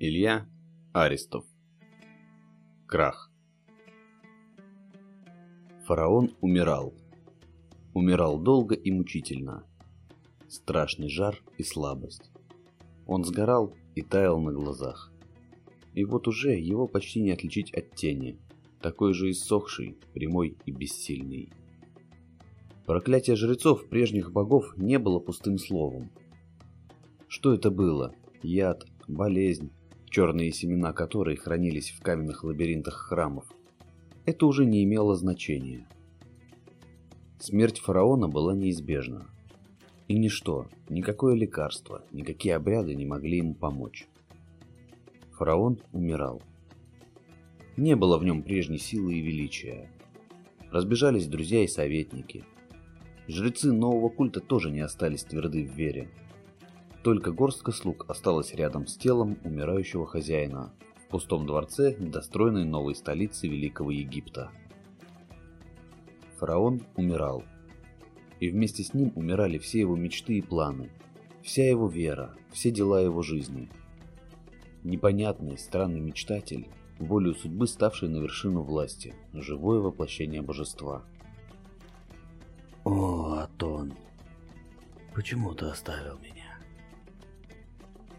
Илья Аристов Крах Фараон умирал. Умирал долго и мучительно. Страшный жар и слабость. Он сгорал и таял на глазах. И вот уже его почти не отличить от тени, такой же иссохший, прямой и бессильный. Проклятие жрецов прежних богов не было пустым словом. Что это было? Яд, болезнь, черные семена которой хранились в каменных лабиринтах храмов. Это уже не имело значения. Смерть фараона была неизбежна. И ничто, никакое лекарство, никакие обряды не могли ему помочь. Фараон умирал. Не было в нем прежней силы и величия. Разбежались друзья и советники. Жрецы нового культа тоже не остались тверды в вере. Только горстка слуг осталась рядом с телом умирающего хозяина в пустом дворце недостроенной новой столицы Великого Египта. Фараон умирал. И вместе с ним умирали все его мечты и планы, вся его вера, все дела его жизни. Непонятный, странный мечтатель, волею судьбы ставший на вершину власти, живое воплощение божества. О, Атон, почему ты оставил меня?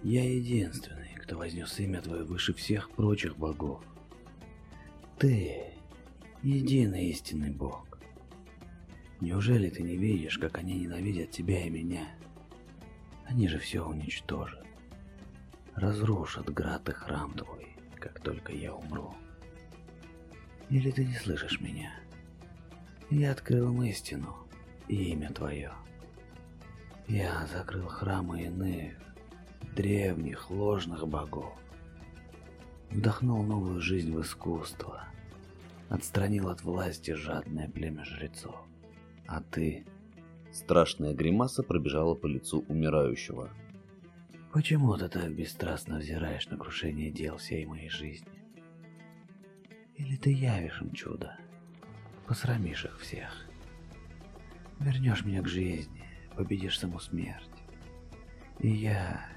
Я единственный, кто вознес имя Твое выше всех прочих богов. Ты — единый истинный бог. Неужели ты не видишь, как они ненавидят тебя и меня? Они же все уничтожат. Разрушат град и храм твой, как только я умру. Или ты не слышишь меня? Я открыл им истину и имя твое. Я закрыл храмы иных, древних ложных богов. Вдохнул новую жизнь в искусство. Отстранил от власти жадное племя жрецов. А ты... Страшная гримаса пробежала по лицу умирающего. Почему ты так бесстрастно взираешь на крушение дел всей моей жизни? Или ты явишь им чудо, посрамишь их всех? Вернешь меня к жизни, победишь саму смерть. И я,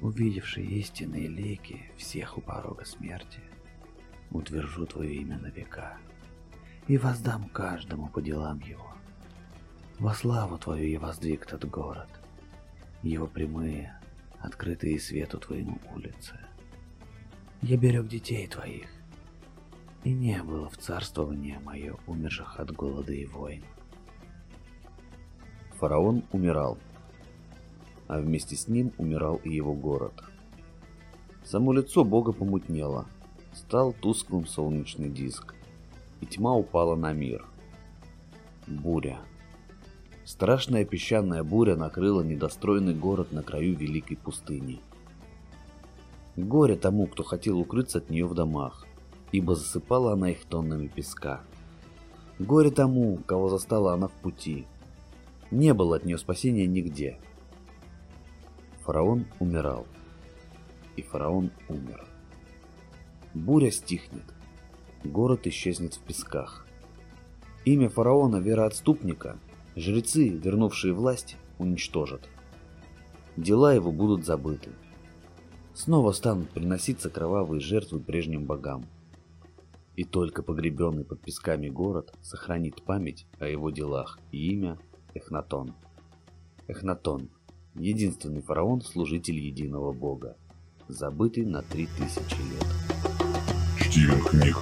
увидевший истинные лики всех у порога смерти, утвержу твое имя на века и воздам каждому по делам его. Во славу твою я воздвиг тот город, его прямые, открытые свету твоему улицы. Я берег детей твоих, и не было в царствовании мое умерших от голода и войн. Фараон умирал, а вместе с ним умирал и его город. Само лицо бога помутнело, стал тусклым солнечный диск, и тьма упала на мир. Буря. Страшная песчаная буря накрыла недостроенный город на краю великой пустыни. Горе тому, кто хотел укрыться от нее в домах, ибо засыпала она их тоннами песка. Горе тому, кого застала она в пути. Не было от нее спасения нигде. Фараон умирал. И фараон умер. Буря стихнет. Город исчезнет в песках. Имя фараона вероотступника жрецы, вернувшие власть, уничтожат. Дела его будут забыты. Снова станут приноситься кровавые жертвы прежним богам. И только погребенный под песками город сохранит память о его делах и имя Эхнатон. Эхнатон – единственный фараон, служитель единого бога, забытый на три тысячи лет. Чтим книг.